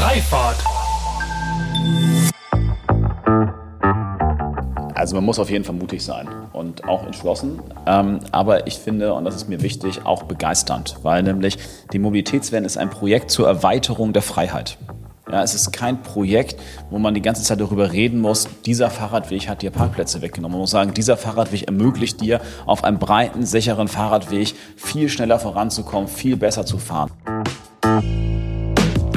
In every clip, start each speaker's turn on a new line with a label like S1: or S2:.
S1: Freifahrt.
S2: Also man muss auf jeden Fall mutig sein und auch entschlossen. Ähm, aber ich finde, und das ist mir wichtig, auch begeisternd, weil nämlich die Mobilitätswende ist ein Projekt zur Erweiterung der Freiheit. Ja, es ist kein Projekt, wo man die ganze Zeit darüber reden muss, dieser Fahrradweg hat dir Parkplätze weggenommen. Man muss sagen, dieser Fahrradweg ermöglicht dir, auf einem breiten, sicheren Fahrradweg viel schneller voranzukommen, viel besser zu fahren.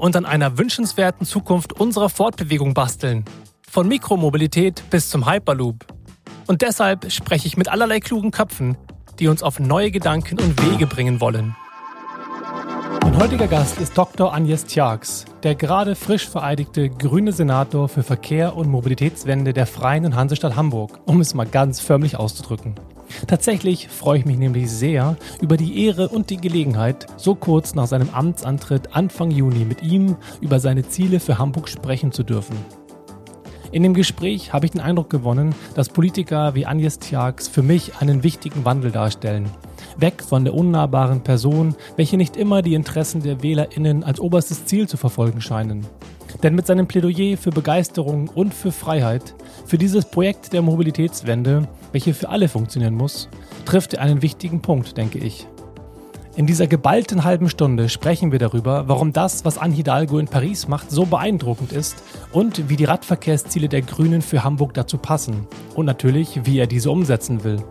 S1: und an einer wünschenswerten Zukunft unserer Fortbewegung basteln. Von Mikromobilität bis zum Hyperloop. Und deshalb spreche ich mit allerlei klugen Köpfen, die uns auf neue Gedanken und Wege bringen wollen. Mein heutiger Gast ist Dr. Agnes Tjax, der gerade frisch vereidigte grüne Senator für Verkehr und Mobilitätswende der Freien und Hansestadt Hamburg, um es mal ganz förmlich auszudrücken. Tatsächlich freue ich mich nämlich sehr über die Ehre und die Gelegenheit, so kurz nach seinem Amtsantritt Anfang Juni mit ihm über seine Ziele für Hamburg sprechen zu dürfen. In dem Gespräch habe ich den Eindruck gewonnen, dass Politiker wie Agnes Tjax für mich einen wichtigen Wandel darstellen. Weg von der unnahbaren Person, welche nicht immer die Interessen der WählerInnen als oberstes Ziel zu verfolgen scheinen. Denn mit seinem Plädoyer für Begeisterung und für Freiheit, für dieses Projekt der Mobilitätswende, welche für alle funktionieren muss, trifft er einen wichtigen Punkt, denke ich. In dieser geballten halben Stunde sprechen wir darüber, warum das, was Anne Hidalgo in Paris macht, so beeindruckend ist und wie die Radverkehrsziele der Grünen für Hamburg dazu passen und natürlich, wie er diese umsetzen will.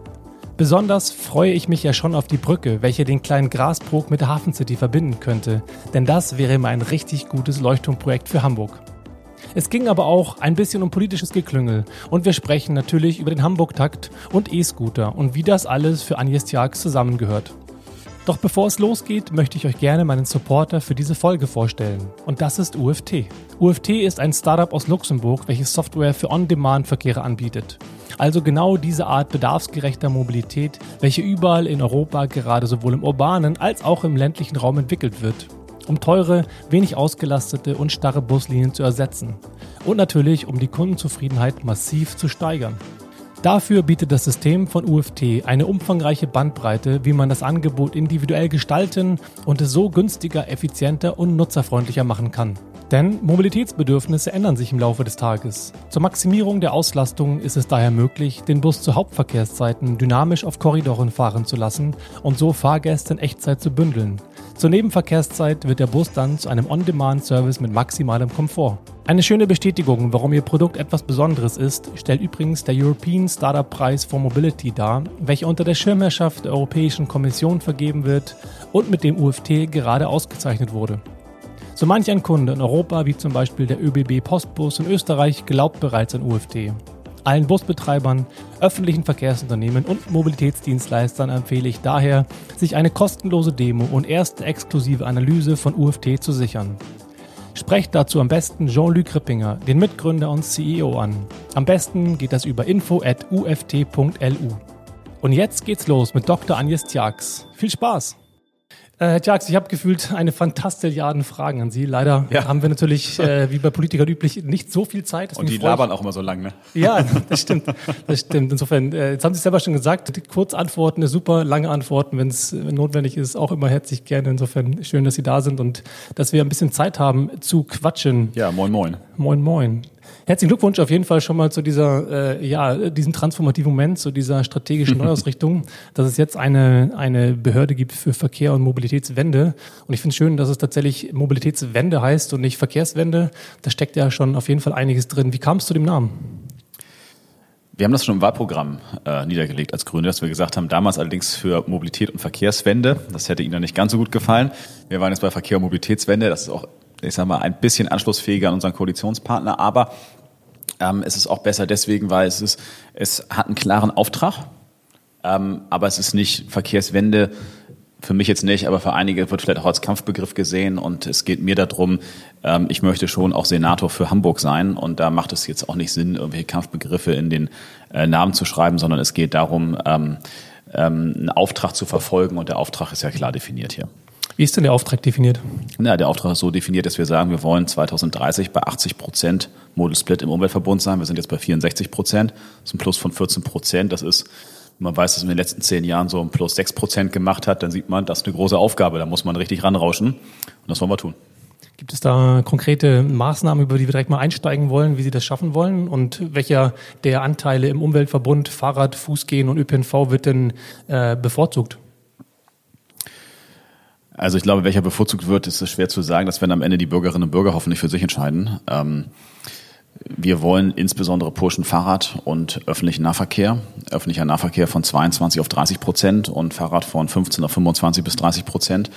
S1: Besonders freue ich mich ja schon auf die Brücke, welche den kleinen Grasbrook mit der Hafen City verbinden könnte, denn das wäre immer ein richtig gutes Leuchtturmprojekt für Hamburg. Es ging aber auch ein bisschen um politisches Geklüngel und wir sprechen natürlich über den Hamburg-Takt und E-Scooter und wie das alles für Agnes Tjax zusammengehört. Doch bevor es losgeht, möchte ich euch gerne meinen Supporter für diese Folge vorstellen. Und das ist UFT. UFT ist ein Startup aus Luxemburg, welches Software für On-Demand-Verkehre anbietet. Also genau diese Art bedarfsgerechter Mobilität, welche überall in Europa gerade sowohl im urbanen als auch im ländlichen Raum entwickelt wird um teure, wenig ausgelastete und starre Buslinien zu ersetzen. Und natürlich, um die Kundenzufriedenheit massiv zu steigern. Dafür bietet das System von UFT eine umfangreiche Bandbreite, wie man das Angebot individuell gestalten und es so günstiger, effizienter und nutzerfreundlicher machen kann. Denn Mobilitätsbedürfnisse ändern sich im Laufe des Tages. Zur Maximierung der Auslastung ist es daher möglich, den Bus zu Hauptverkehrszeiten dynamisch auf Korridoren fahren zu lassen und so Fahrgäste in Echtzeit zu bündeln. Zur Nebenverkehrszeit wird der Bus dann zu einem On-Demand-Service mit maximalem Komfort. Eine schöne Bestätigung, warum Ihr Produkt etwas Besonderes ist, stellt übrigens der European Startup Prize for Mobility dar, welcher unter der Schirmherrschaft der Europäischen Kommission vergeben wird und mit dem UFT gerade ausgezeichnet wurde. So manch ein Kunde in Europa, wie zum Beispiel der ÖBB Postbus in Österreich, glaubt bereits an UFT. Allen Busbetreibern, öffentlichen Verkehrsunternehmen und Mobilitätsdienstleistern empfehle ich daher, sich eine kostenlose Demo und erste exklusive Analyse von UFT zu sichern. Sprecht dazu am besten Jean-Luc Rippinger, den Mitgründer und CEO, an. Am besten geht das über info.uft.lu. Und jetzt geht's los mit Dr. Agnes Tjax. Viel Spaß! Äh, Herr Tjax, ich habe gefühlt eine Fantastilliarden Fragen an Sie. Leider ja. haben wir natürlich, äh, wie bei Politikern üblich, nicht so viel Zeit.
S2: Und die labern auch immer so lang, ne?
S1: Ja, das stimmt. Das stimmt. Insofern, äh, jetzt haben Sie selber schon gesagt, kurz antworten, super, lange Antworten, wenn es notwendig ist, auch immer herzlich gerne. Insofern schön, dass Sie da sind und dass wir ein bisschen Zeit haben zu quatschen.
S2: Ja, moin, moin.
S1: Moin, moin. Herzlichen Glückwunsch auf jeden Fall schon mal zu dieser, äh, ja, diesem transformativen Moment, zu dieser strategischen Neuausrichtung, dass es jetzt eine, eine Behörde gibt für Verkehr und Mobilitätswende. Und ich finde es schön, dass es tatsächlich Mobilitätswende heißt und nicht Verkehrswende. Da steckt ja schon auf jeden Fall einiges drin. Wie kam es zu dem Namen?
S2: Wir haben das schon im Wahlprogramm äh, niedergelegt als Grüne, dass wir gesagt haben, damals allerdings für Mobilität und Verkehrswende. Das hätte Ihnen dann nicht ganz so gut gefallen. Wir waren jetzt bei Verkehr und Mobilitätswende. Das ist auch, ich sag mal, ein bisschen anschlussfähiger an unseren Koalitionspartner. Aber ähm, es ist auch besser deswegen, weil es ist, es hat einen klaren Auftrag, ähm, aber es ist nicht Verkehrswende. Für mich jetzt nicht, aber für einige wird vielleicht auch als Kampfbegriff gesehen. Und es geht mir darum, ähm, ich möchte schon auch Senator für Hamburg sein. Und da macht es jetzt auch nicht Sinn, irgendwelche Kampfbegriffe in den äh, Namen zu schreiben, sondern es geht darum, ähm, ähm, einen Auftrag zu verfolgen. Und der Auftrag ist ja klar definiert hier.
S1: Wie ist denn der Auftrag definiert?
S2: Na, der Auftrag ist so definiert, dass wir sagen, wir wollen 2030 bei 80 Prozent Model Split im Umweltverbund sein. Wir sind jetzt bei 64 Prozent. Das ist ein Plus von 14 Prozent. Das ist, wenn man weiß, dass in den letzten zehn Jahren so ein Plus 6 Prozent gemacht hat, dann sieht man, das ist eine große Aufgabe. Da muss man richtig ranrauschen. Und das wollen wir tun.
S1: Gibt es da konkrete Maßnahmen, über die wir direkt mal einsteigen wollen, wie Sie das schaffen wollen? Und welcher der Anteile im Umweltverbund Fahrrad, Fußgehen und ÖPNV wird denn äh, bevorzugt?
S2: Also ich glaube, welcher bevorzugt wird, ist es schwer zu sagen. Das werden am Ende die Bürgerinnen und Bürger hoffentlich für sich entscheiden. Ähm, wir wollen insbesondere pushen Fahrrad und öffentlichen Nahverkehr. Öffentlicher Nahverkehr von 22 auf 30 Prozent und Fahrrad von 15 auf 25 bis 30 Prozent.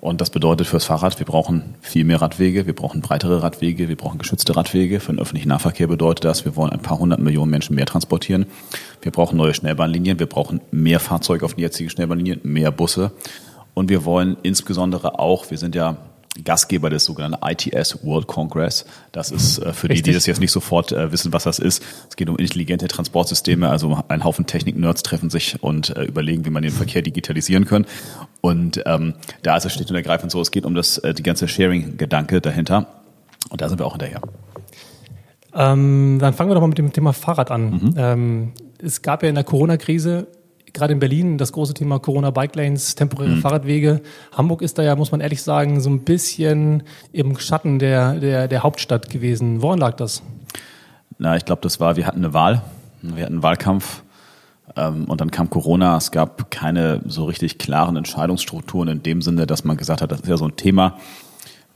S2: Und das bedeutet fürs Fahrrad, wir brauchen viel mehr Radwege, wir brauchen breitere Radwege, wir brauchen geschützte Radwege. Für den öffentlichen Nahverkehr bedeutet das, wir wollen ein paar hundert Millionen Menschen mehr transportieren. Wir brauchen neue Schnellbahnlinien, wir brauchen mehr Fahrzeuge auf den jetzigen Schnellbahnlinien, mehr Busse. Und wir wollen insbesondere auch, wir sind ja Gastgeber des sogenannten ITS World Congress. Das ist äh, für Richtig. die, die das jetzt nicht sofort äh, wissen, was das ist. Es geht um intelligente Transportsysteme. Also ein Haufen Technik-Nerds treffen sich und äh, überlegen, wie man den Verkehr digitalisieren kann. Und ähm, da ist es schlicht und ergreifend so, es geht um das, äh, die ganze Sharing-Gedanke dahinter. Und da sind wir auch hinterher.
S1: Ähm, dann fangen wir doch mal mit dem Thema Fahrrad an. Mhm. Ähm, es gab ja in der Corona-Krise gerade in Berlin das große Thema Corona Bike Lanes, temporäre mhm. Fahrradwege. Hamburg ist da ja, muss man ehrlich sagen, so ein bisschen im Schatten der, der, der Hauptstadt gewesen. Woran lag das?
S2: Na, ich glaube, das war, wir hatten eine Wahl, wir hatten einen Wahlkampf ähm, und dann kam Corona. Es gab keine so richtig klaren Entscheidungsstrukturen in dem Sinne, dass man gesagt hat, das ist ja so ein Thema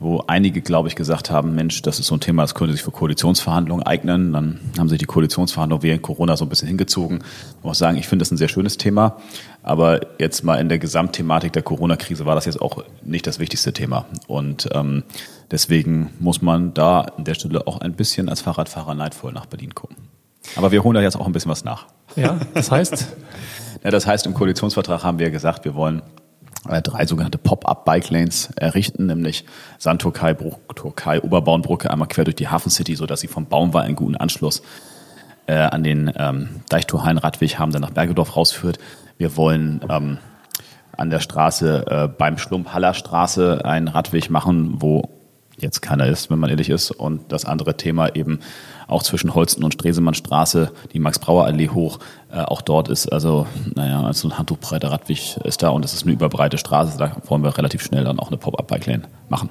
S2: wo einige, glaube ich, gesagt haben, Mensch, das ist so ein Thema, das könnte sich für Koalitionsverhandlungen eignen. Dann haben sich die Koalitionsverhandlungen während Corona so ein bisschen hingezogen. Ich muss sagen, ich finde das ein sehr schönes Thema. Aber jetzt mal in der Gesamtthematik der Corona-Krise war das jetzt auch nicht das wichtigste Thema. Und ähm, deswegen muss man da an der Stelle auch ein bisschen als Fahrradfahrer neidvoll nach Berlin gucken. Aber wir holen da jetzt auch ein bisschen was nach.
S1: Ja, das heißt?
S2: ja, das heißt, im Koalitionsvertrag haben wir gesagt, wir wollen drei sogenannte Pop-up-Bike-Lanes errichten, nämlich Sandturkei, Türkei, Oberbauernbrücke einmal quer durch die Hafen City, sodass sie vom Baumwall einen guten Anschluss äh, an den ähm, Deichtorhallen-Radweg haben, der nach Bergedorf rausführt. Wir wollen ähm, an der Straße äh, beim Schlump Haller Straße einen Radweg machen, wo jetzt keiner ist, wenn man ehrlich ist. Und das andere Thema eben auch zwischen Holsten und Stresemannstraße, die Max-Brauer-Allee hoch, äh, auch dort ist also, naja, also ein handtuchbreiter Radweg ist da und es ist eine überbreite Straße. Da wollen wir relativ schnell dann auch eine Pop-Up-Bike-Lane machen.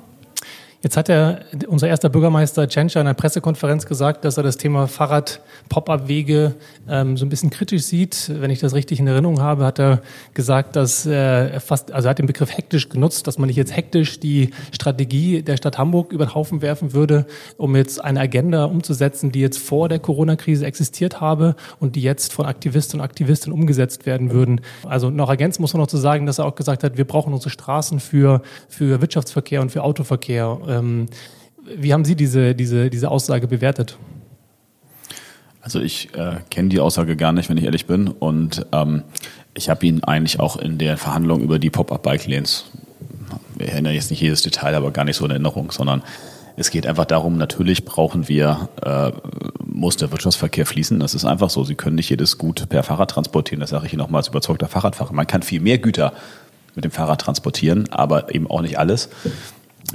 S1: Jetzt hat er, unser erster Bürgermeister Tschentscher in einer Pressekonferenz gesagt, dass er das Thema Fahrrad-Pop-Up-Wege ähm, so ein bisschen kritisch sieht. Wenn ich das richtig in Erinnerung habe, hat er gesagt, dass äh, er fast, also er hat den Begriff hektisch genutzt, dass man nicht jetzt hektisch die Strategie der Stadt Hamburg über den Haufen werfen würde, um jetzt eine Agenda umzusetzen, die jetzt vor der Corona-Krise existiert habe und die jetzt von Aktivisten und Aktivistinnen umgesetzt werden würden. Also noch ergänzt muss man noch zu sagen, dass er auch gesagt hat, wir brauchen unsere Straßen für, für Wirtschaftsverkehr und für Autoverkehr ähm, wie haben Sie diese, diese, diese Aussage bewertet?
S2: Also ich äh, kenne die Aussage gar nicht, wenn ich ehrlich bin. Und ähm, ich habe ihn eigentlich auch in der Verhandlung über die Pop-Up-Bike-Lanes, ich erinnere jetzt nicht jedes Detail, aber gar nicht so in Erinnerung, sondern es geht einfach darum, natürlich brauchen wir, äh, muss der Wirtschaftsverkehr fließen. Das ist einfach so. Sie können nicht jedes Gut per Fahrrad transportieren. Das sage ich Ihnen nochmal als überzeugter Fahrradfahrer. Man kann viel mehr Güter mit dem Fahrrad transportieren, aber eben auch nicht alles.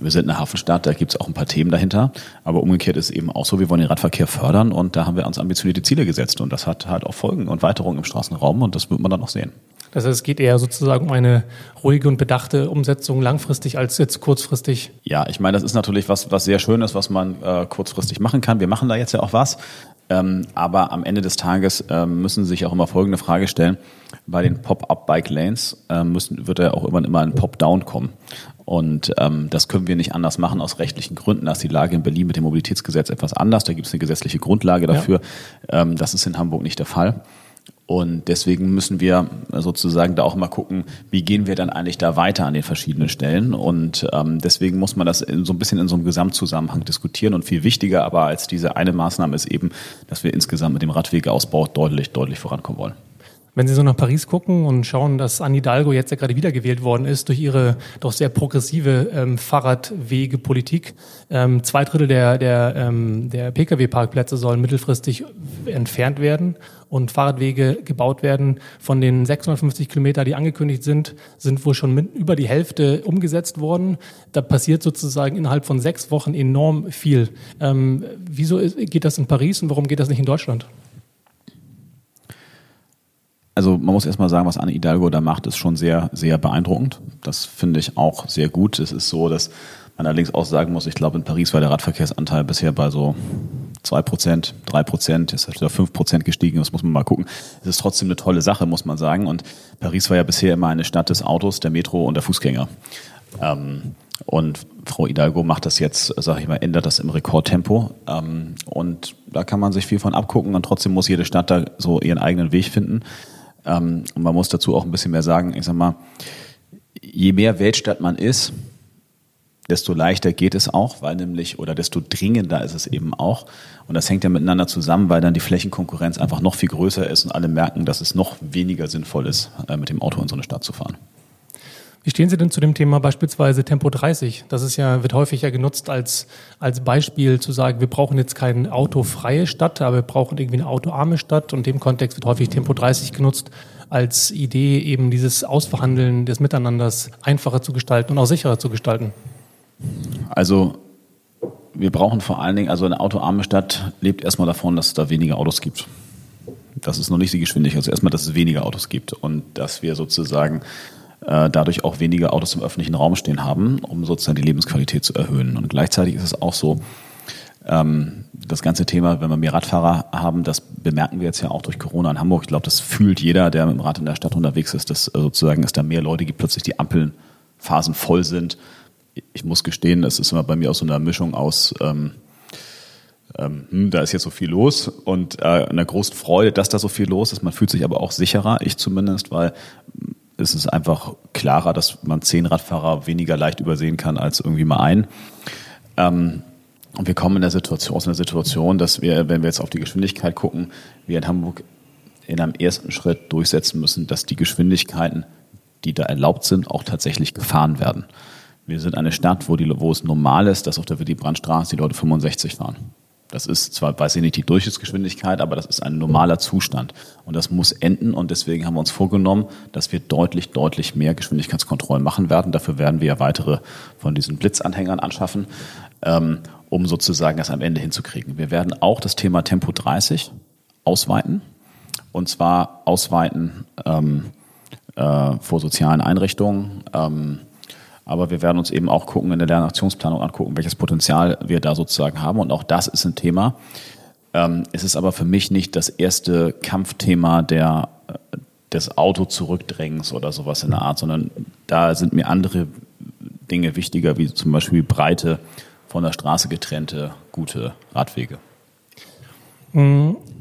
S2: Wir sind eine Hafenstadt, da gibt es auch ein paar Themen dahinter. Aber umgekehrt ist es eben auch so, wir wollen den Radverkehr fördern und da haben wir uns ambitionierte Ziele gesetzt. Und das hat halt auch Folgen und Weiterungen im Straßenraum und das wird man dann auch sehen.
S1: Das heißt, es geht eher sozusagen um eine ruhige und bedachte Umsetzung langfristig als jetzt kurzfristig.
S2: Ja, ich meine, das ist natürlich was, was sehr schön ist, was man äh, kurzfristig machen kann. Wir machen da jetzt ja auch was. Ähm, aber am Ende des Tages ähm, müssen Sie sich auch immer folgende Frage stellen. Bei den Pop-Up-Bike-Lanes ähm, müssen, wird ja auch irgendwann immer ein Pop-Down kommen. Und ähm, das können wir nicht anders machen aus rechtlichen Gründen. Da ist die Lage in Berlin mit dem Mobilitätsgesetz etwas anders. Da gibt es eine gesetzliche Grundlage dafür. Ja. Ähm, das ist in Hamburg nicht der Fall. Und deswegen müssen wir sozusagen da auch mal gucken, wie gehen wir dann eigentlich da weiter an den verschiedenen Stellen. Und ähm, deswegen muss man das in, so ein bisschen in so einem Gesamtzusammenhang diskutieren. Und viel wichtiger aber als diese eine Maßnahme ist eben, dass wir insgesamt mit dem Radwegeausbau deutlich, deutlich vorankommen wollen.
S1: Wenn Sie so nach Paris gucken und schauen, dass Anne Hidalgo jetzt ja gerade wiedergewählt worden ist durch ihre doch sehr progressive ähm, Fahrradwegepolitik. Ähm, zwei Drittel der, der, ähm, der Pkw-Parkplätze sollen mittelfristig entfernt werden und Fahrradwege gebaut werden. Von den 650 Kilometer, die angekündigt sind, sind wohl schon über die Hälfte umgesetzt worden. Da passiert sozusagen innerhalb von sechs Wochen enorm viel. Ähm, wieso geht das in Paris und warum geht das nicht in Deutschland?
S2: Also man muss erstmal sagen, was Anne Hidalgo da macht, ist schon sehr, sehr beeindruckend. Das finde ich auch sehr gut. Es ist so, dass man allerdings auch sagen muss, ich glaube, in Paris war der Radverkehrsanteil bisher bei so zwei Prozent, drei Prozent, ist wieder fünf Prozent gestiegen. Das muss man mal gucken. Es ist trotzdem eine tolle Sache, muss man sagen. Und Paris war ja bisher immer eine Stadt des Autos, der Metro und der Fußgänger. Ähm, und Frau Hidalgo macht das jetzt, sage ich mal, ändert das im Rekordtempo. Ähm, und da kann man sich viel von abgucken. Und trotzdem muss jede Stadt da so ihren eigenen Weg finden. Ähm, und man muss dazu auch ein bisschen mehr sagen, ich sag mal, je mehr Weltstadt man ist, desto leichter geht es auch, weil nämlich, oder desto dringender ist es eben auch. Und das hängt ja miteinander zusammen, weil dann die Flächenkonkurrenz einfach noch viel größer ist und alle merken, dass es noch weniger sinnvoll ist, äh, mit dem Auto in so eine Stadt zu fahren.
S1: Wie stehen Sie denn zu dem Thema beispielsweise Tempo 30? Das ist ja, wird häufig ja genutzt als, als Beispiel zu sagen, wir brauchen jetzt keine autofreie Stadt, aber wir brauchen irgendwie eine autoarme Stadt und in dem Kontext wird häufig Tempo 30 genutzt als Idee, eben dieses Ausverhandeln des Miteinanders einfacher zu gestalten und auch sicherer zu gestalten.
S2: Also wir brauchen vor allen Dingen, also eine autoarme Stadt lebt erstmal davon, dass es da weniger Autos gibt. Das ist noch nicht die Geschwindigkeit. Also erstmal, dass es weniger Autos gibt und dass wir sozusagen äh, dadurch auch weniger Autos im öffentlichen Raum stehen haben, um sozusagen die Lebensqualität zu erhöhen. Und gleichzeitig ist es auch so, ähm, das ganze Thema, wenn wir mehr Radfahrer haben, das bemerken wir jetzt ja auch durch Corona in Hamburg. Ich glaube, das fühlt jeder, der mit dem Rad in der Stadt unterwegs ist, dass äh, sozusagen es da mehr Leute gibt, plötzlich die Ampelphasen voll sind. Ich muss gestehen, es ist immer bei mir auch so eine Mischung aus ähm, ähm, hm, da ist jetzt so viel los und äh, einer großen Freude, dass da so viel los ist. Man fühlt sich aber auch sicherer, ich zumindest, weil ist es einfach klarer, dass man zehn Radfahrer weniger leicht übersehen kann als irgendwie mal ein. Ähm, und wir kommen in der Situation, aus einer Situation, dass wir, wenn wir jetzt auf die Geschwindigkeit gucken, wir in Hamburg in einem ersten Schritt durchsetzen müssen, dass die Geschwindigkeiten, die da erlaubt sind, auch tatsächlich gefahren werden. Wir sind eine Stadt, wo, die, wo es normal ist, dass auf der Willy-Brandt-Straße die Leute 65 fahren. Das ist zwar, weiß ich nicht, die Durchschnittsgeschwindigkeit, aber das ist ein normaler Zustand. Und das muss enden. Und deswegen haben wir uns vorgenommen, dass wir deutlich, deutlich mehr Geschwindigkeitskontrollen machen werden. Dafür werden wir ja weitere von diesen Blitzanhängern anschaffen, ähm, um sozusagen das am Ende hinzukriegen. Wir werden auch das Thema Tempo 30 ausweiten. Und zwar ausweiten ähm, äh, vor sozialen Einrichtungen. Ähm, aber wir werden uns eben auch gucken, in der Lernaktionsplanung angucken, welches Potenzial wir da sozusagen haben. Und auch das ist ein Thema. Ähm, es ist aber für mich nicht das erste Kampfthema der, äh, des Auto-Zurückdrängens oder sowas in der Art, sondern da sind mir andere Dinge wichtiger, wie zum Beispiel breite, von der Straße getrennte, gute Radwege.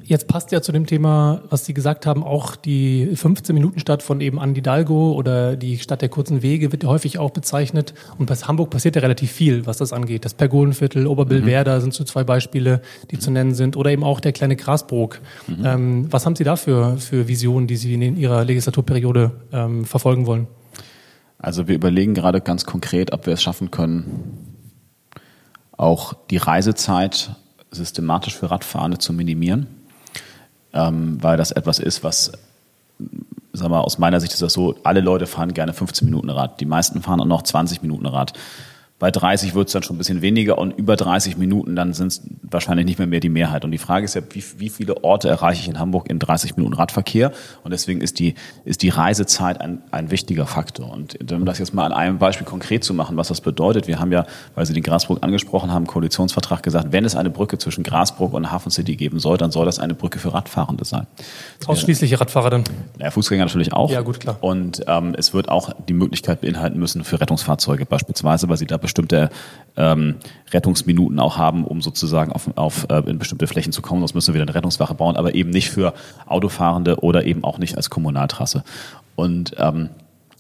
S1: Mhm. Jetzt passt ja zu dem Thema, was Sie gesagt haben, auch die 15-Minuten-Stadt von eben Andi Dalgo oder die Stadt der kurzen Wege wird ja häufig auch bezeichnet. Und bei Hamburg passiert ja relativ viel, was das angeht. Das Pergolenviertel, Oberbillwerder mhm. sind so zwei Beispiele, die zu nennen sind. Oder eben auch der kleine Grasbrook. Mhm. Ähm, was haben Sie da für, für Visionen, die Sie in Ihrer Legislaturperiode ähm, verfolgen wollen?
S2: Also wir überlegen gerade ganz konkret, ob wir es schaffen können, auch die Reisezeit systematisch für Radfahrende zu minimieren ähm, weil das etwas ist, was, sag mal, aus meiner Sicht ist das so, alle Leute fahren gerne 15 Minuten Rad. Die meisten fahren auch noch 20 Minuten Rad. Bei 30 wird es dann schon ein bisschen weniger und über 30 Minuten, dann sind es wahrscheinlich nicht mehr mehr die Mehrheit. Und die Frage ist ja, wie, wie viele Orte erreiche ich in Hamburg in 30 Minuten Radverkehr? Und deswegen ist die, ist die Reisezeit ein, ein wichtiger Faktor. Und um das jetzt mal an einem Beispiel konkret zu machen, was das bedeutet, wir haben ja, weil Sie den Grasbruck angesprochen haben, Koalitionsvertrag gesagt, wenn es eine Brücke zwischen Grasbruck und Hafen City geben soll, dann soll das eine Brücke für Radfahrende sein.
S1: Ausschließlich Radfahrer dann?
S2: Ja, Fußgänger natürlich auch.
S1: Ja, gut, klar.
S2: Und ähm, es wird auch die Möglichkeit beinhalten müssen für Rettungsfahrzeuge beispielsweise, weil sie da bestimmte ähm, Rettungsminuten auch haben, um sozusagen auf, auf äh, in bestimmte Flächen zu kommen. Sonst müssen wir wieder eine Rettungswache bauen, aber eben nicht für Autofahrende oder eben auch nicht als Kommunaltrasse. Und ähm,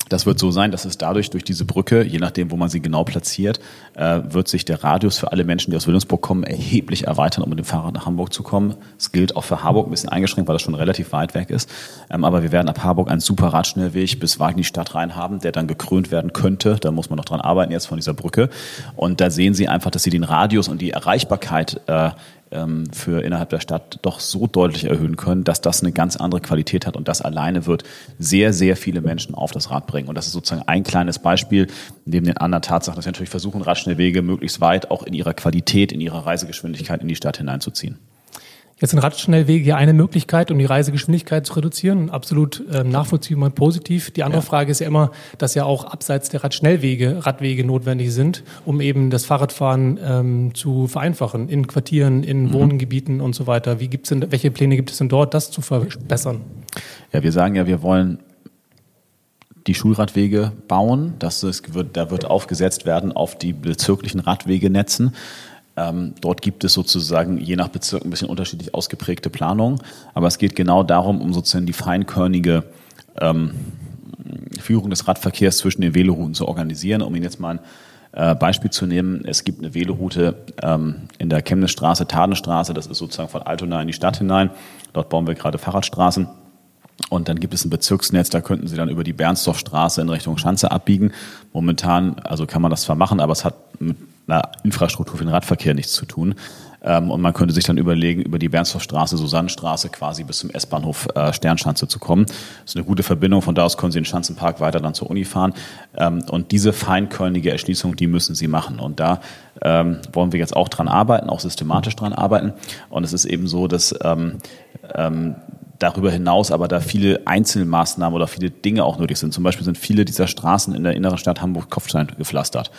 S2: Das wird so sein, dass es dadurch, durch diese Brücke, je nachdem, wo man sie genau platziert, äh, wird sich der Radius für alle Menschen, die aus Wilhelmsburg kommen, erheblich erweitern, um mit dem Fahrrad nach Hamburg zu kommen. Es gilt auch für Harburg ein bisschen eingeschränkt, weil das schon relativ weit weg ist. Ähm, aber wir werden ab Harburg einen super Radschnellweg bis in die Stadt rein haben, der dann gekrönt werden könnte. Da muss man noch dran arbeiten jetzt von dieser Brücke. Und da sehen Sie einfach, dass Sie den Radius und die Erreichbarkeit äh, ähm, für innerhalb der Stadt doch so deutlich erhöhen können, dass das eine ganz andere Qualität hat und das alleine wird sehr, sehr viele Menschen auf das Rad bringen. Und das ist sozusagen ein kleines Beispiel neben den anderen Tatsachen, dass wir natürlich versuchen, Radschnellwege möglichst weit auch in ihrer Qualität, in ihrer Reisegeschwindigkeit in die Stadt hineinzuziehen.
S1: Jetzt sind Radschnellwege ja eine Möglichkeit, um die Reisegeschwindigkeit zu reduzieren. Absolut äh, nachvollziehbar und positiv. Die andere ja. Frage ist ja immer, dass ja auch abseits der Radschnellwege Radwege notwendig sind, um eben das Fahrradfahren ähm, zu vereinfachen in Quartieren, in mhm. Wohngebieten und so weiter. Wie gibt's denn, welche Pläne gibt es denn dort, das zu verbessern?
S2: Ja, wir sagen ja, wir wollen die Schulradwege bauen. Das ist, wird, da wird aufgesetzt werden auf die bezirklichen Radwegenetzen. Ähm, dort gibt es sozusagen je nach Bezirk ein bisschen unterschiedlich ausgeprägte Planungen, aber es geht genau darum, um sozusagen die feinkörnige ähm, Führung des Radverkehrs zwischen den Velorouten zu organisieren. Um Ihnen jetzt mal ein äh, Beispiel zu nehmen, es gibt eine Veloroute ähm, in der Chemnisstraße, Tadenstraße, das ist sozusagen von Altona in die Stadt hinein. Dort bauen wir gerade Fahrradstraßen. Und dann gibt es ein Bezirksnetz, da könnten Sie dann über die Bernsdorfstraße in Richtung Schanze abbiegen. Momentan, also kann man das zwar machen, aber es hat mit einer Infrastruktur für den Radverkehr nichts zu tun. Ähm, und man könnte sich dann überlegen, über die Bernstorffstraße, Susannenstraße quasi bis zum S-Bahnhof äh, Sternschanze zu kommen. Das ist eine gute Verbindung. Von da aus können Sie den Schanzenpark weiter dann zur Uni fahren. Ähm, und diese feinkörnige Erschließung, die müssen Sie machen. Und da ähm, wollen wir jetzt auch dran arbeiten, auch systematisch dran arbeiten. Und es ist eben so, dass darüber hinaus aber da viele Einzelmaßnahmen oder viele Dinge auch nötig sind. Zum Beispiel sind viele dieser Straßen in der inneren Stadt Hamburg Kopfstein gepflastert.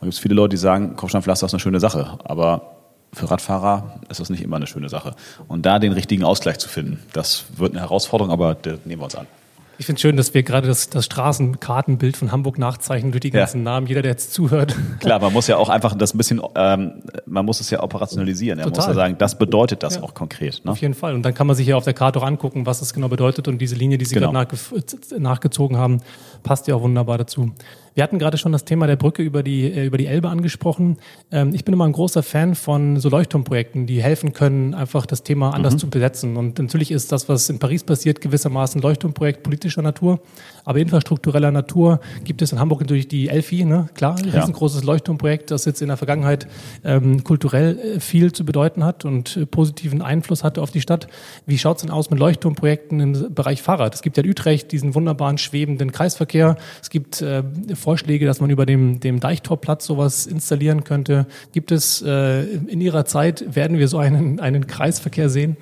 S2: Und es gibt viele Leute, die sagen, Kopfsteinpflaster ist eine schöne Sache, aber für Radfahrer ist das nicht immer eine schöne Sache. Und da den richtigen Ausgleich zu finden, das wird eine Herausforderung, aber das nehmen wir uns an.
S1: Ich finde es schön, dass wir gerade das, das Straßenkartenbild von Hamburg nachzeichnen durch die ganzen ja. Namen. Jeder, der jetzt zuhört.
S2: Klar, man muss ja auch einfach das ein bisschen, ähm, man muss es ja operationalisieren. Man muss ja sagen, das bedeutet das ja. auch konkret.
S1: Ne? Auf jeden Fall. Und dann kann man sich ja auf der Karte auch angucken, was es genau bedeutet. Und diese Linie, die Sie genau. gerade nachgezogen haben, passt ja auch wunderbar dazu. Wir hatten gerade schon das Thema der Brücke über die, äh, über die Elbe angesprochen. Ähm, ich bin immer ein großer Fan von so Leuchtturmprojekten, die helfen können, einfach das Thema anders mhm. zu besetzen. Und natürlich ist das, was in Paris passiert, gewissermaßen Leuchtturmprojekt politischer Natur. Aber infrastruktureller Natur gibt es in Hamburg natürlich die Elfi, ne? klar, ein riesengroßes Leuchtturmprojekt, das jetzt in der Vergangenheit ähm, kulturell äh, viel zu bedeuten hat und äh, positiven Einfluss hatte auf die Stadt. Wie schaut's denn aus mit Leuchtturmprojekten im Bereich Fahrrad? Es gibt ja in Utrecht diesen wunderbaren schwebenden Kreisverkehr. Es gibt äh, Vorschläge, dass man über dem, dem Deichtorplatz sowas installieren könnte. Gibt es äh, in Ihrer Zeit, werden wir so einen, einen Kreisverkehr sehen?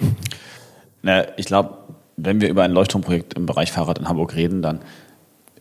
S2: Na, ich glaube, wenn wir über ein Leuchtturmprojekt im Bereich Fahrrad in Hamburg reden, dann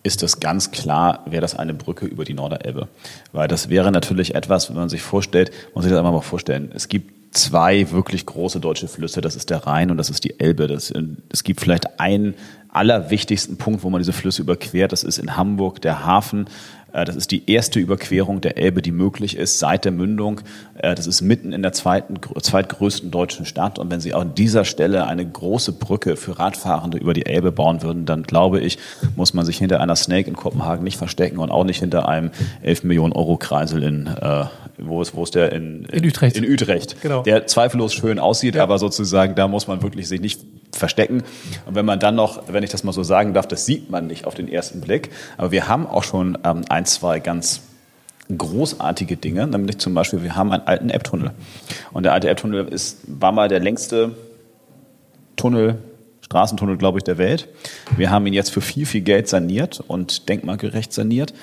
S2: ist es ganz klar, wäre das eine Brücke über die Norderelbe. Weil das wäre natürlich etwas, wenn man sich vorstellt, man muss sich das einfach mal vorstellen, es gibt zwei wirklich große deutsche Flüsse, das ist der Rhein und das ist die Elbe. Das, es gibt vielleicht einen allerwichtigsten Punkt, wo man diese Flüsse überquert, das ist in Hamburg der Hafen. Äh, das ist die erste Überquerung der Elbe, die möglich ist seit der Mündung. Äh, das ist mitten in der zweiten, zweitgrößten deutschen Stadt. Und wenn Sie auch an dieser Stelle eine große Brücke für Radfahrende über die Elbe bauen würden, dann glaube ich, muss man sich hinter einer Snake in Kopenhagen nicht verstecken und auch nicht hinter einem 11 Millionen Euro Kreisel in, äh, wo ist, wo ist der in,
S1: in, in Utrecht.
S2: In Utrecht. Genau. Der zweifellos schön aussieht, ja. aber sozusagen, da muss man wirklich sich nicht verstecken. Und wenn man dann noch, wenn ich das mal so sagen darf, das sieht man nicht auf den ersten Blick, aber wir haben auch schon ähm, ein, zwei ganz großartige Dinge, nämlich zum Beispiel, wir haben einen alten Elbtunnel. Und der alte Elbtunnel war mal der längste Tunnel, Straßentunnel, glaube ich, der Welt. Wir haben ihn jetzt für viel, viel Geld saniert und denkmalgerecht saniert.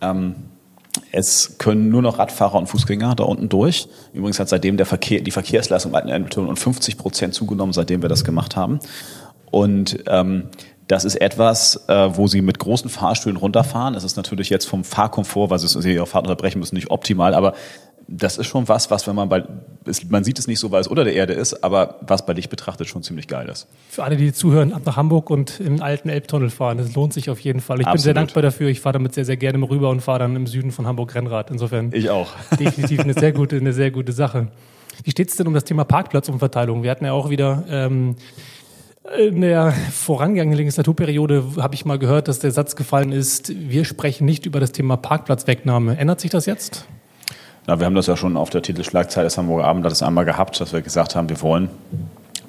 S2: Ähm, es können nur noch Radfahrer und Fußgänger da unten durch. Übrigens hat seitdem der Verkehr, die Verkehrsleistung bei den um 50 Prozent zugenommen, seitdem wir das gemacht haben. Und ähm, das ist etwas, äh, wo Sie mit großen Fahrstühlen runterfahren. Es ist natürlich jetzt vom Fahrkomfort, weil Sie Ihre Fahrt unterbrechen müssen, nicht optimal, aber das ist schon was, was wenn man bei, man sieht es nicht so, weil es unter der Erde ist, aber was bei Licht betrachtet schon ziemlich geil ist.
S1: Für alle, die zuhören, ab nach Hamburg und im alten Elbtunnel fahren, das lohnt sich auf jeden Fall. Ich Absolut. bin sehr dankbar dafür. Ich fahre damit sehr, sehr gerne rüber und fahre dann im Süden von Hamburg Rennrad. Insofern.
S2: Ich auch.
S1: Definitiv eine sehr gute, eine sehr gute Sache. Wie steht es denn um das Thema Parkplatzumverteilung? Wir hatten ja auch wieder ähm, In der vorangegangenen Legislaturperiode habe ich mal gehört, dass der Satz gefallen ist, wir sprechen nicht über das Thema Parkplatzwegnahme. Ändert sich das jetzt?
S2: Na, wir haben das ja schon auf der Titelschlagzeile des Hamburger Abendblattes einmal gehabt, dass wir gesagt haben, wir wollen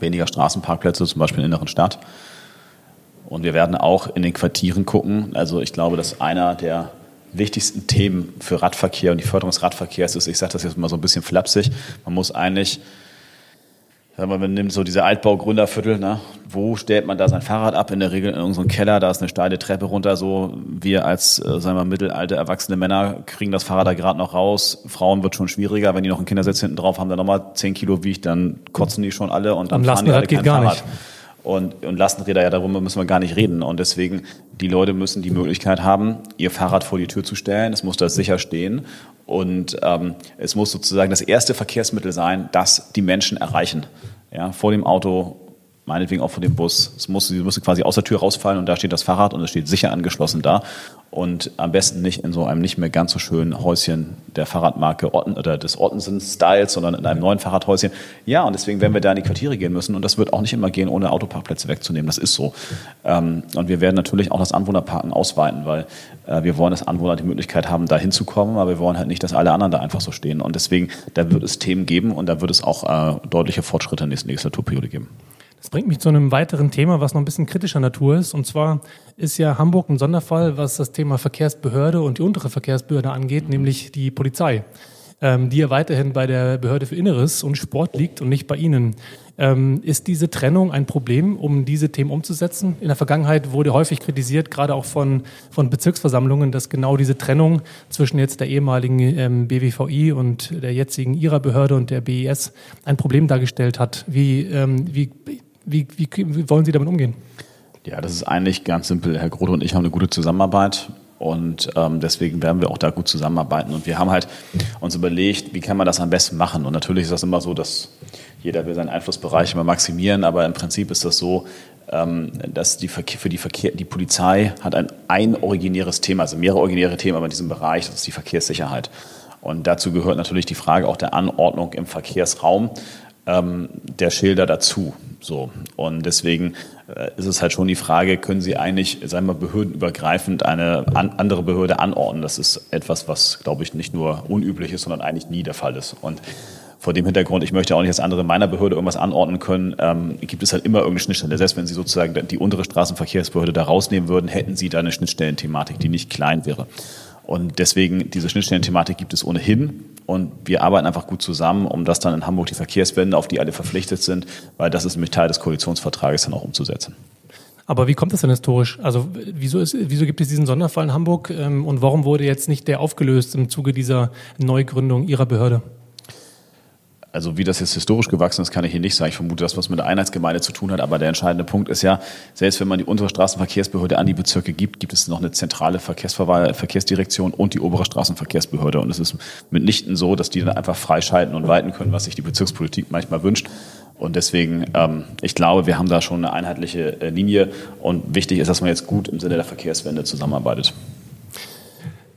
S2: weniger Straßenparkplätze, zum Beispiel in der inneren Stadt. Und wir werden auch in den Quartieren gucken. Also ich glaube, dass einer der wichtigsten Themen für Radverkehr und die Förderung des Radverkehrs ist, ich sage das jetzt mal so ein bisschen flapsig, man muss eigentlich Sagen wir, man nimmt so diese Altbau-Gründerviertel, ne? wo stellt man da sein Fahrrad ab? In der Regel in irgendeinem Keller, da ist eine steile Treppe runter. So wir als, äh, sagen wir, mittelalte, erwachsene Männer kriegen das Fahrrad da gerade noch raus. Frauen wird schon schwieriger, wenn die noch einen Kindersitz hinten drauf haben, der nochmal zehn Kilo wiegt, dann kotzen die schon alle und dann
S1: Am
S2: fahren die alle
S1: geht
S2: kein
S1: gar
S2: Fahrrad.
S1: nicht.
S2: Und, und Lastenräder, ja, darüber müssen wir gar nicht reden. Und deswegen, die Leute müssen die Möglichkeit haben, ihr Fahrrad vor die Tür zu stellen. Es muss da sicher stehen. Und ähm, es muss sozusagen das erste Verkehrsmittel sein, das die Menschen erreichen. Ja, vor dem Auto, meinetwegen auch vor dem Bus. Es muss, sie müssen quasi aus der Tür rausfallen und da steht das Fahrrad und es steht sicher angeschlossen da. Und am besten nicht in so einem nicht mehr ganz so schönen Häuschen der Fahrradmarke Otten, oder des Ottensen-Styles, sondern in einem neuen Fahrradhäuschen. Ja, und deswegen werden wir da in die Quartiere gehen müssen. Und das wird auch nicht immer gehen, ohne Autoparkplätze wegzunehmen. Das ist so. Ähm, und wir werden natürlich auch das Anwohnerparken ausweiten, weil äh, wir wollen, dass Anwohner die Möglichkeit haben, da hinzukommen, aber wir wollen halt nicht, dass alle anderen da einfach so stehen. Und deswegen, da wird es Themen geben und da wird es auch äh, deutliche Fortschritte in der nächsten Legislaturperiode geben.
S1: Das bringt mich zu einem weiteren Thema, was noch ein bisschen kritischer Natur ist. Und zwar ist ja Hamburg ein Sonderfall, was das Thema Verkehrsbehörde und die untere Verkehrsbehörde angeht, nämlich die Polizei, ähm, die ja weiterhin bei der Behörde für Inneres und Sport liegt und nicht bei Ihnen. Ähm, ist diese Trennung ein Problem, um diese Themen umzusetzen? In der Vergangenheit wurde häufig kritisiert, gerade auch von, von Bezirksversammlungen, dass genau diese Trennung zwischen jetzt der ehemaligen ähm, BWVI und der jetzigen ihrer Behörde und der BIS ein Problem dargestellt hat. Wie, ähm, wie, wie, wie, wie wollen Sie damit umgehen?
S2: Ja, das ist eigentlich ganz simpel. Herr Grote und ich haben eine gute Zusammenarbeit und ähm, deswegen werden wir auch da gut zusammenarbeiten. Und wir haben halt uns überlegt, wie kann man das am besten machen. Und natürlich ist das immer so, dass jeder will seinen Einflussbereich immer maximieren, aber im Prinzip ist das so, ähm, dass die Verkehr, für die Verkehr, die Polizei hat ein, ein originäres Thema, also mehrere originäre Themen, aber in diesem Bereich, das ist die Verkehrssicherheit. Und dazu gehört natürlich die Frage auch der Anordnung im Verkehrsraum ähm, der Schilder dazu. So. Und deswegen äh, ist es halt schon die Frage, können Sie eigentlich, sagen wir, behördenübergreifend eine an, andere Behörde anordnen? Das ist etwas, was, glaube ich, nicht nur unüblich ist, sondern eigentlich nie der Fall ist. Und vor dem Hintergrund, ich möchte auch nicht, dass andere meiner Behörde irgendwas anordnen können, ähm, gibt es halt immer irgendeine Schnittstelle. Selbst wenn Sie sozusagen die untere Straßenverkehrsbehörde da rausnehmen würden, hätten Sie da eine Schnittstellenthematik, die nicht klein wäre. Und deswegen, diese Schnittstellenthematik gibt es ohnehin. Und wir arbeiten einfach gut zusammen, um das dann in Hamburg die Verkehrswende, auf die alle verpflichtet sind, weil das ist nämlich Teil des Koalitionsvertrages dann auch umzusetzen.
S1: Aber wie kommt das denn historisch? Also wieso, ist, wieso gibt es diesen Sonderfall in Hamburg ähm, und warum wurde jetzt nicht der aufgelöst im Zuge dieser Neugründung Ihrer Behörde?
S2: Also wie das jetzt historisch gewachsen ist, kann ich hier nicht sagen. Ich vermute, dass was mit der Einheitsgemeinde zu tun hat. Aber der entscheidende Punkt ist ja, selbst wenn man die untere Straßenverkehrsbehörde an die Bezirke gibt, gibt es noch eine zentrale Verkehrsverwal Verkehrsdirektion und die obere Straßenverkehrsbehörde. Und es ist mitnichten so, dass die dann einfach freischalten und weiten können, was sich die Bezirkspolitik manchmal wünscht. Und deswegen, ähm, ich glaube, wir haben da schon eine einheitliche äh, Linie. Und wichtig ist, dass man jetzt gut im Sinne der Verkehrswende zusammenarbeitet.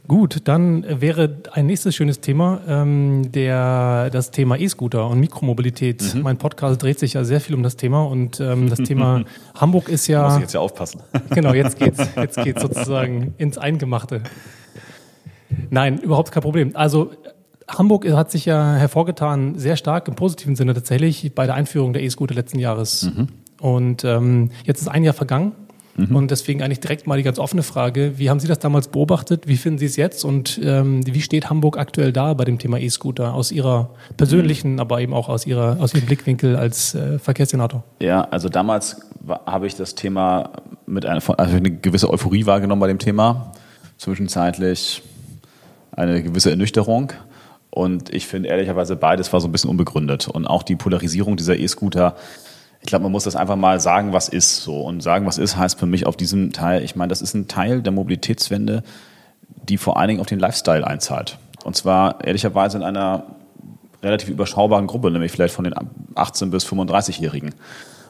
S1: Gut, dann wäre ein nächstes schönes Thema ähm, der, das Thema E-Scooter und Mikromobilität. Mhm. Mein Podcast dreht sich ja sehr viel um das Thema und ähm, das Thema Hamburg ist ja.
S2: Muss ich jetzt ja aufpassen.
S1: Genau, jetzt geht's, jetzt geht's sozusagen ins Eingemachte. Nein, überhaupt kein Problem. Also Hamburg hat sich ja hervorgetan, sehr stark im positiven Sinne tatsächlich bei der Einführung der E-Scooter letzten Jahres. Mhm. Und ähm, jetzt ist ein Jahr vergangen Mhm. Und deswegen eigentlich direkt mal die ganz offene Frage, wie haben Sie das damals beobachtet? Wie finden Sie es jetzt? Und ähm, wie steht Hamburg aktuell da bei dem Thema E-Scooter aus Ihrer persönlichen, mhm. aber eben auch aus, ihrer, aus Ihrem Blickwinkel als äh, Verkehrssenator?
S2: Ja, also damals habe ich das Thema mit einer also eine gewisse Euphorie wahrgenommen bei dem Thema. Zwischenzeitlich eine gewisse Ernüchterung. Und ich finde ehrlicherweise beides war so ein bisschen unbegründet. Und auch die Polarisierung dieser E-Scooter ich glaube, man muss das einfach mal sagen, was ist so. Und sagen, was ist, heißt für mich auf diesem Teil, ich meine, das ist ein Teil der Mobilitätswende, die vor allen Dingen auf den Lifestyle einzahlt. Und zwar ehrlicherweise in einer relativ überschaubaren Gruppe, nämlich vielleicht von den 18- bis 35-Jährigen.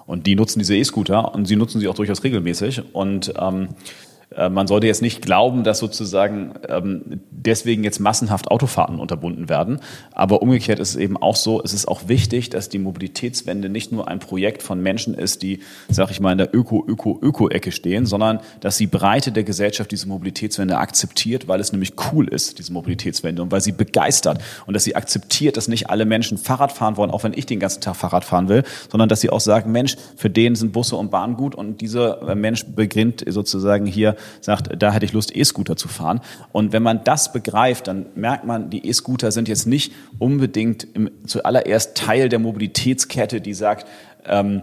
S2: Und die nutzen diese E-Scooter und sie nutzen sie auch durchaus regelmäßig. Und ähm, äh, man sollte jetzt nicht glauben, dass sozusagen ähm, deswegen jetzt massenhaft Autofahrten unterbunden werden. Aber umgekehrt ist es eben auch so, es ist auch wichtig, dass die Mobilitätswende nicht nur ein Projekt von Menschen ist, die, sag ich mal, in der Öko-Öko-Öko-Ecke stehen, sondern dass die Breite der Gesellschaft diese Mobilitätswende akzeptiert, weil es nämlich cool ist, diese Mobilitätswende und weil sie begeistert und dass sie akzeptiert, dass nicht alle Menschen Fahrrad fahren wollen, auch wenn ich den ganzen Tag Fahrrad fahren will, sondern dass sie auch sagen, Mensch, für den sind Busse und Bahnen gut und dieser Mensch beginnt sozusagen hier sagt, da hätte ich Lust, E-Scooter zu fahren. Und wenn man das begreift, dann merkt man, die E-Scooter sind jetzt nicht unbedingt im, zuallererst Teil der Mobilitätskette, die sagt, ähm,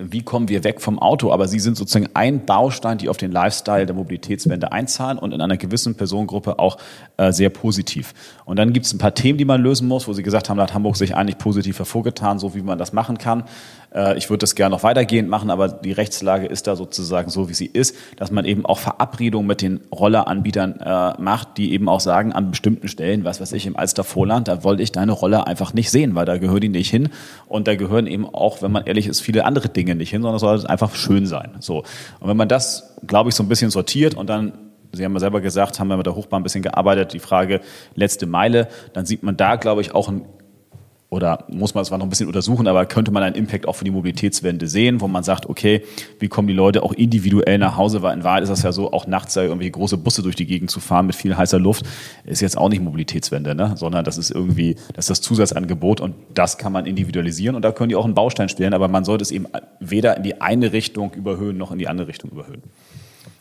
S2: wie kommen wir weg vom Auto, aber sie sind sozusagen ein Baustein, die auf den Lifestyle der Mobilitätswende einzahlen und in einer gewissen Personengruppe auch äh, sehr positiv. Und dann gibt es ein paar Themen, die man lösen muss, wo Sie gesagt haben, da hat Hamburg sich eigentlich positiv hervorgetan, so wie man das machen kann. Äh, ich würde das gerne noch weitergehend machen, aber die Rechtslage ist da sozusagen so, wie sie ist, dass man eben auch Verabredungen mit den Rolleranbietern äh, macht, die eben auch sagen, an bestimmten Stellen, was weiß ich, im Alstervorland, da wollte ich deine Rolle einfach nicht sehen, weil da gehört die nicht hin. Und da gehören eben auch, wenn man ehrlich ist, viele andere Dinge nicht hin, sondern es soll einfach schön sein. So. Und wenn man das, glaube ich, so ein bisschen sortiert und dann Sie haben ja selber gesagt, haben wir mit der Hochbahn ein bisschen gearbeitet, die Frage letzte Meile, dann sieht man da, glaube ich, auch einen oder muss man es zwar noch ein bisschen untersuchen, aber könnte man einen Impact auch für die Mobilitätswende sehen, wo man sagt, okay, wie kommen die Leute auch individuell nach Hause, weil in Wahrheit ist das ja so, auch nachts da irgendwie große Busse durch die Gegend zu fahren mit viel heißer Luft, ist jetzt auch nicht Mobilitätswende, ne? sondern das ist irgendwie, das ist das Zusatzangebot und das kann man individualisieren und da können die auch einen Baustein stellen, aber man sollte es eben weder in die eine Richtung überhöhen noch in die andere Richtung überhöhen.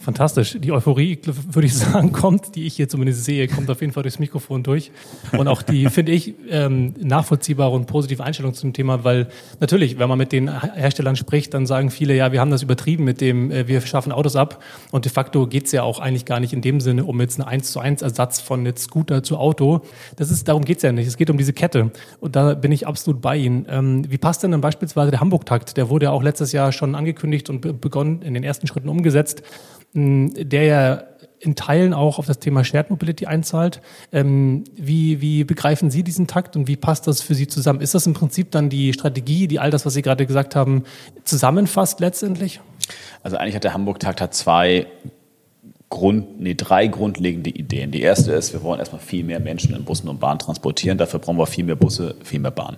S1: Fantastisch. Die Euphorie, würde ich sagen, kommt, die ich hier zumindest sehe, kommt auf jeden Fall durchs Mikrofon durch. Und auch die, finde ich, ähm, nachvollziehbare und positive Einstellung zum Thema, weil natürlich, wenn man mit den Herstellern spricht, dann sagen viele, ja, wir haben das übertrieben mit dem, äh, wir schaffen Autos ab. Und de facto geht's ja auch eigentlich gar nicht in dem Sinne um jetzt einen 1 zu 1 Ersatz von jetzt Scooter zu Auto. Das ist, darum geht's ja nicht. Es geht um diese Kette. Und da bin ich absolut bei Ihnen. Ähm, wie passt denn dann beispielsweise der Hamburg-Takt? Der wurde ja auch letztes Jahr schon angekündigt und begonnen, in den ersten Schritten umgesetzt der ja in Teilen auch auf das Thema Shared Mobility einzahlt. Ähm, wie, wie begreifen Sie diesen Takt und wie passt das für Sie zusammen? Ist das im Prinzip dann die Strategie, die all das, was Sie gerade gesagt haben, zusammenfasst letztendlich?
S2: Also eigentlich hat der Hamburg-Takt hat zwei Grund, nee, drei grundlegende Ideen. Die erste ist, wir wollen erstmal viel mehr Menschen in Bussen und Bahnen transportieren. Dafür brauchen wir viel mehr Busse, viel mehr Bahnen.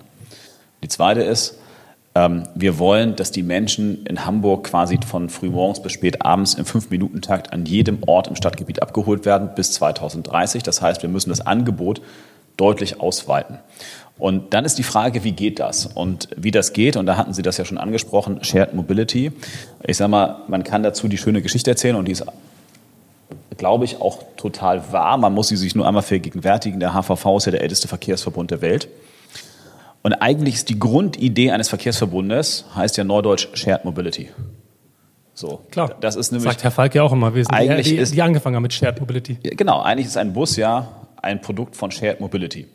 S2: Die zweite ist, ähm, wir wollen, dass die Menschen in Hamburg quasi von frühmorgens bis spät abends im Fünf-Minuten-Takt an jedem Ort im Stadtgebiet abgeholt werden bis 2030. Das heißt, wir müssen das Angebot deutlich ausweiten. Und dann ist die Frage, wie geht das? Und wie das geht, und da hatten Sie das ja schon angesprochen, Shared Mobility. Ich sage mal, man kann dazu die schöne Geschichte erzählen und die ist, glaube ich, auch total wahr. Man muss sie sich nur einmal vergegenwärtigen. Der HVV ist ja der älteste Verkehrsverbund der Welt. Und eigentlich ist die Grundidee eines Verkehrsverbundes, heißt ja neudeutsch Shared Mobility.
S1: So, Klar. Das ist nämlich. Sagt Herr Falk ja auch immer, wir sind eigentlich die, die, die angefangen haben mit Shared Mobility.
S2: Genau, eigentlich ist ein Bus ja ein Produkt von Shared Mobility.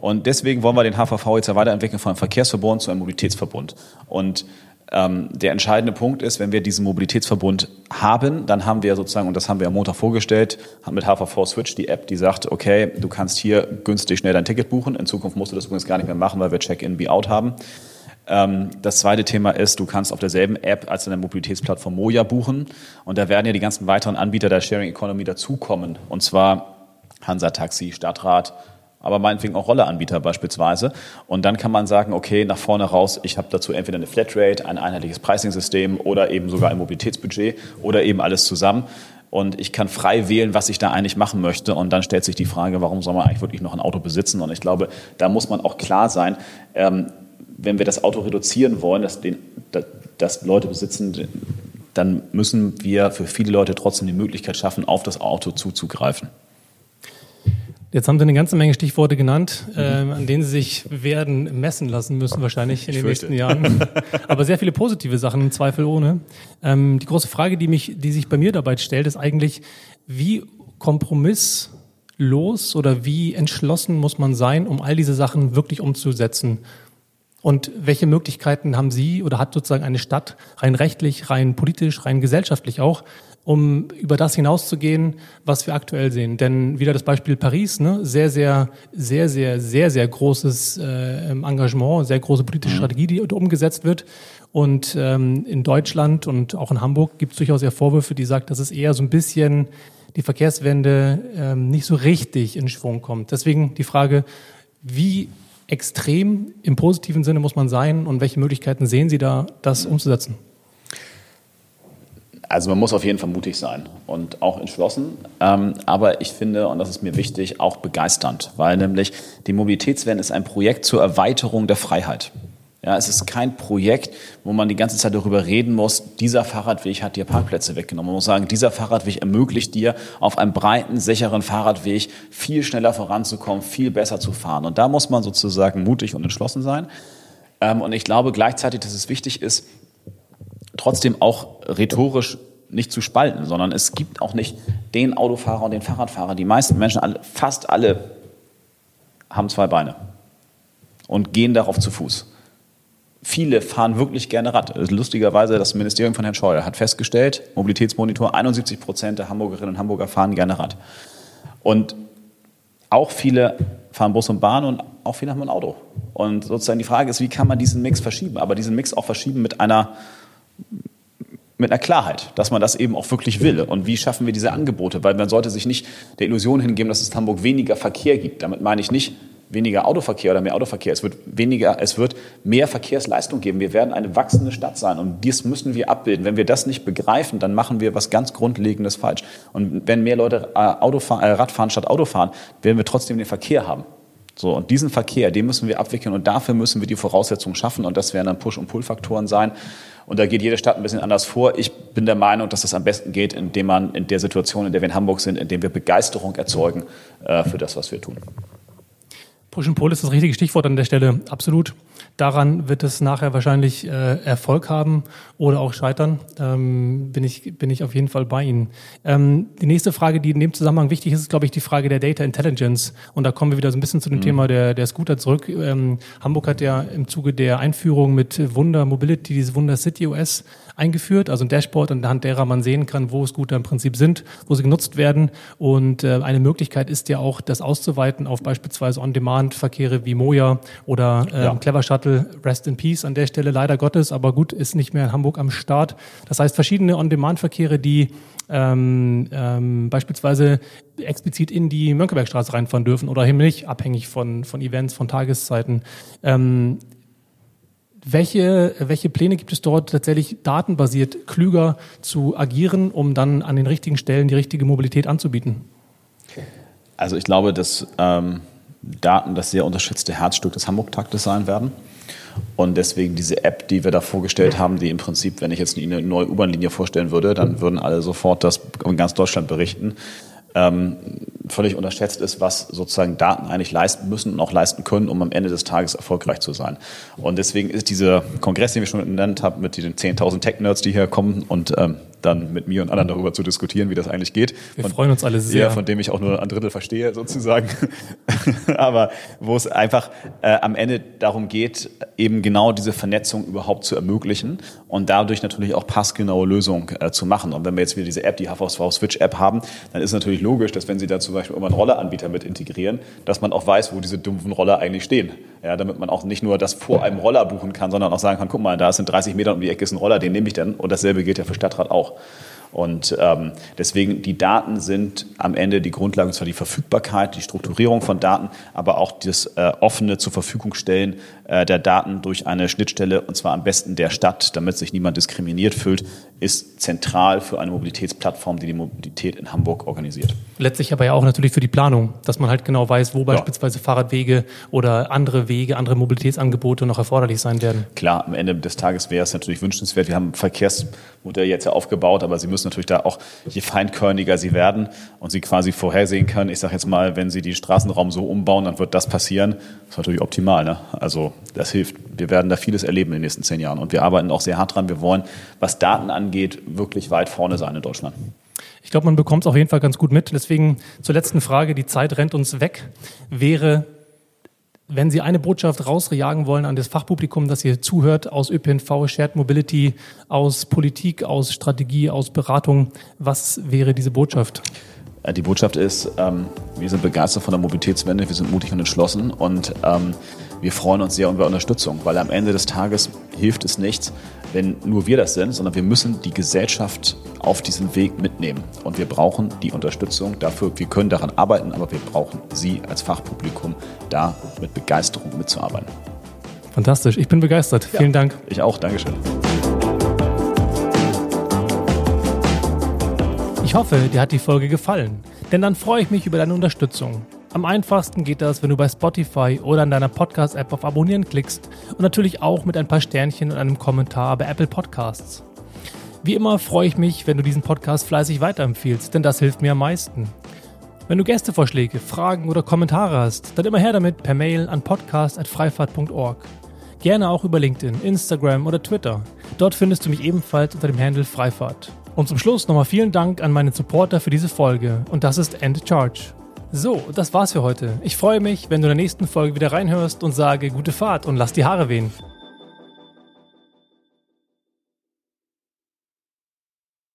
S2: Und deswegen wollen wir den HVV jetzt ja weiterentwickeln von einem Verkehrsverbund zu einem Mobilitätsverbund. Und ähm, der entscheidende Punkt ist, wenn wir diesen Mobilitätsverbund haben, dann haben wir sozusagen, und das haben wir am Montag vorgestellt, haben mit HVV Switch die App, die sagt, okay, du kannst hier günstig schnell dein Ticket buchen. In Zukunft musst du das übrigens gar nicht mehr machen, weil wir Check-in, Be-out haben. Ähm, das zweite Thema ist, du kannst auf derselben App als in der Mobilitätsplattform Moja buchen. Und da werden ja die ganzen weiteren Anbieter der Sharing Economy dazukommen. Und zwar Hansa Taxi, Stadtrat, aber meinetwegen auch Rolleanbieter beispielsweise. Und dann kann man sagen, okay, nach vorne raus, ich habe dazu entweder eine Flatrate, ein einheitliches Pricing-System oder eben sogar ein Mobilitätsbudget oder eben alles zusammen. Und ich kann frei wählen, was ich da eigentlich machen möchte. Und dann stellt sich die Frage, warum soll man eigentlich wirklich noch ein Auto besitzen? Und ich glaube, da muss man auch klar sein, ähm, wenn wir das Auto reduzieren wollen, dass, den, dass Leute besitzen, dann müssen wir für viele Leute trotzdem die Möglichkeit schaffen, auf das Auto zuzugreifen.
S1: Jetzt haben Sie eine ganze Menge Stichworte genannt, mhm. äh, an denen Sie sich werden messen lassen müssen, wahrscheinlich in den nächsten Jahren. Aber sehr viele positive Sachen, zweifelohne. Ähm, die große Frage, die mich, die sich bei mir dabei stellt, ist eigentlich, wie kompromisslos oder wie entschlossen muss man sein, um all diese Sachen wirklich umzusetzen? Und welche Möglichkeiten haben Sie oder hat sozusagen eine Stadt rein rechtlich, rein politisch, rein gesellschaftlich auch, um über das hinauszugehen, was wir aktuell sehen. Denn wieder das Beispiel Paris, ne? sehr, sehr, sehr, sehr, sehr, sehr großes äh, Engagement, sehr große politische mhm. Strategie, die umgesetzt wird. Und ähm, in Deutschland und auch in Hamburg gibt es durchaus ja Vorwürfe, die sagt, dass es eher so ein bisschen die Verkehrswende ähm, nicht so richtig in Schwung kommt. Deswegen die Frage, wie extrem im positiven Sinne muss man sein und welche Möglichkeiten sehen Sie da, das umzusetzen?
S2: Also man muss auf jeden Fall mutig sein und auch entschlossen. Ähm, aber ich finde, und das ist mir wichtig, auch begeisternd, weil nämlich die Mobilitätswende ist ein Projekt zur Erweiterung der Freiheit. Ja, es ist kein Projekt, wo man die ganze Zeit darüber reden muss, dieser Fahrradweg hat dir Parkplätze weggenommen. Man muss sagen, dieser Fahrradweg ermöglicht dir, auf einem breiten, sicheren Fahrradweg viel schneller voranzukommen, viel besser zu fahren. Und da muss man sozusagen mutig und entschlossen sein. Ähm, und ich glaube gleichzeitig, dass es wichtig ist, trotzdem auch rhetorisch nicht zu spalten, sondern es gibt auch nicht den Autofahrer und den Fahrradfahrer. Die meisten Menschen, fast alle, haben zwei Beine und gehen darauf zu Fuß. Viele fahren wirklich gerne Rad. Lustigerweise, das Ministerium von Herrn Scheuer hat festgestellt, Mobilitätsmonitor, 71 Prozent der Hamburgerinnen und Hamburger fahren gerne Rad. Und auch viele fahren Bus und Bahn und auch viele haben ein Auto. Und sozusagen die Frage ist, wie kann man diesen Mix verschieben? Aber diesen Mix auch verschieben mit einer mit einer Klarheit, dass man das eben auch wirklich will. Und wie schaffen wir diese Angebote? Weil man sollte sich nicht der Illusion hingeben, dass es Hamburg weniger Verkehr gibt. Damit meine ich nicht weniger Autoverkehr oder mehr Autoverkehr. Es wird weniger, es wird mehr Verkehrsleistung geben. Wir werden eine wachsende Stadt sein und dies müssen wir abbilden. Wenn wir das nicht begreifen, dann machen wir was ganz Grundlegendes falsch. Und wenn mehr Leute äh, Autofahren, äh, Radfahren statt Autofahren, werden wir trotzdem den Verkehr haben. So, und diesen Verkehr, den müssen wir abwickeln und dafür müssen wir die Voraussetzungen schaffen und das werden dann Push- und Pull-Faktoren sein. Und da geht jede Stadt ein bisschen anders vor. Ich bin der Meinung, dass das am besten geht, indem man in der Situation, in der wir in Hamburg sind, indem wir Begeisterung erzeugen äh, für das, was wir tun.
S1: Push and Pull ist das richtige Stichwort an der Stelle. Absolut. Daran wird es nachher wahrscheinlich äh, Erfolg haben oder auch scheitern. Ähm, bin, ich, bin ich auf jeden Fall bei Ihnen. Ähm, die nächste Frage, die in dem Zusammenhang wichtig ist, ist, glaube ich, die Frage der Data Intelligence. Und da kommen wir wieder so ein bisschen zu dem mhm. Thema der, der Scooter zurück. Ähm, Hamburg hat ja im Zuge der Einführung mit Wunder Mobility dieses Wunder City OS eingeführt, also ein Dashboard, anhand derer man sehen kann, wo Scooter im Prinzip sind, wo sie genutzt werden. Und äh, eine Möglichkeit ist ja auch, das auszuweiten auf beispielsweise On-Demand-Verkehre wie Moja oder äh, ja. Clever Shuttle. Rest in Peace an der Stelle, leider Gottes, aber gut, ist nicht mehr in Hamburg am Start. Das heißt, verschiedene On-Demand-Verkehre, die ähm, ähm, beispielsweise explizit in die Mönckebergstraße reinfahren dürfen oder eben nicht, abhängig von, von Events, von Tageszeiten. Ähm, welche, welche Pläne gibt es dort tatsächlich datenbasiert klüger zu agieren, um dann an den richtigen Stellen die richtige Mobilität anzubieten?
S2: Also ich glaube, dass ähm, Daten das sehr unterschätzte Herzstück des Hamburg-Taktes sein werden. Und deswegen diese App, die wir da vorgestellt haben, die im Prinzip, wenn ich jetzt eine neue U-Bahn-Linie vorstellen würde, dann würden alle sofort das in ganz Deutschland berichten ähm, völlig unterschätzt ist, was sozusagen Daten eigentlich leisten müssen und auch leisten können, um am Ende des Tages erfolgreich zu sein. Und deswegen ist dieser Kongress, den wir schon genannt haben, mit den 10.000 Tech-Nerds, die hier kommen und ähm, dann mit mir und anderen darüber zu diskutieren, wie das eigentlich geht.
S1: Wir von, freuen uns alle sehr. Ja,
S2: von dem ich auch nur ein Drittel verstehe sozusagen. Aber wo es einfach äh, am Ende darum geht, eben genau diese Vernetzung überhaupt zu ermöglichen und dadurch natürlich auch passgenaue Lösungen äh, zu machen. Und wenn wir jetzt wieder diese App, die HVSV Switch App haben, dann ist natürlich logisch, dass wenn Sie da zum Beispiel immer einen Rolleranbieter mit integrieren, dass man auch weiß, wo diese dumpfen Roller eigentlich stehen. Ja, damit man auch nicht nur das vor einem Roller buchen kann, sondern auch sagen kann, guck mal, da sind 30 Meter um die Ecke ist ein Roller, den nehme ich dann. Und dasselbe gilt ja für Stadtrat auch. Und ähm, deswegen, die Daten sind am Ende die Grundlage, zwar die Verfügbarkeit, die Strukturierung von Daten, aber auch das äh, offene zur Verfügung stellen äh, der Daten durch eine Schnittstelle, und zwar am besten der Stadt, damit sich niemand diskriminiert fühlt, ist zentral für eine Mobilitätsplattform, die die Mobilität in Hamburg organisiert.
S1: Letztlich aber ja auch natürlich für die Planung, dass man halt genau weiß, wo ja. beispielsweise Fahrradwege oder andere Wege, andere Mobilitätsangebote noch erforderlich sein werden.
S2: Klar, am Ende des Tages wäre es natürlich wünschenswert. Wir haben ein Verkehrsmodell jetzt ja aufgebaut, aber Sie müssen natürlich da auch, je feinkörniger Sie werden und Sie quasi vorhersehen können, ich sage jetzt mal, wenn Sie die Straßenraum so umbauen, dann wird das passieren. Das ist natürlich optimal. Ne? Also das hilft. Wir werden da vieles erleben in den nächsten zehn Jahren und wir arbeiten auch sehr hart dran. Wir wollen, was Daten angeht, wirklich weit vorne sein in Deutschland.
S1: Ich glaube, man bekommt es auf jeden Fall ganz gut mit. Deswegen zur letzten Frage, die Zeit rennt uns weg. Wäre Wenn Sie eine Botschaft rausjagen wollen an das Fachpublikum, das hier zuhört, aus ÖPNV, Shared Mobility, aus Politik, aus Strategie, aus Beratung, was wäre diese Botschaft?
S2: Äh, die Botschaft ist, ähm, wir sind begeistert von der Mobilitätswende, wir sind mutig und entschlossen und ähm, wir freuen uns sehr über Unterstützung, weil am Ende des Tages hilft es nichts, wenn nur wir das sind, sondern wir müssen die Gesellschaft auf diesem Weg mitnehmen. Und wir brauchen die Unterstützung dafür. Wir können daran arbeiten, aber wir brauchen Sie als Fachpublikum, da mit Begeisterung mitzuarbeiten.
S1: Fantastisch, ich bin begeistert. Ja, Vielen Dank.
S2: Ich auch, Dankeschön.
S1: Ich hoffe, dir hat die Folge gefallen, denn dann freue ich mich über deine Unterstützung. Am einfachsten geht das, wenn du bei Spotify oder in deiner Podcast-App auf Abonnieren klickst und natürlich auch mit ein paar Sternchen und einem Kommentar bei Apple Podcasts. Wie immer freue ich mich, wenn du diesen Podcast fleißig weiterempfiehlst, denn das hilft mir am meisten. Wenn du Gästevorschläge, Fragen oder Kommentare hast, dann immer her damit per Mail an podcast.freifahrt.org. Gerne auch über LinkedIn, Instagram oder Twitter. Dort findest du mich ebenfalls unter dem Handle Freifahrt. Und zum Schluss nochmal vielen Dank an meine Supporter für diese Folge und das ist End Charge. So, das war's für heute. Ich freue mich, wenn du in der nächsten Folge wieder reinhörst und sage gute Fahrt und lass die Haare wehen.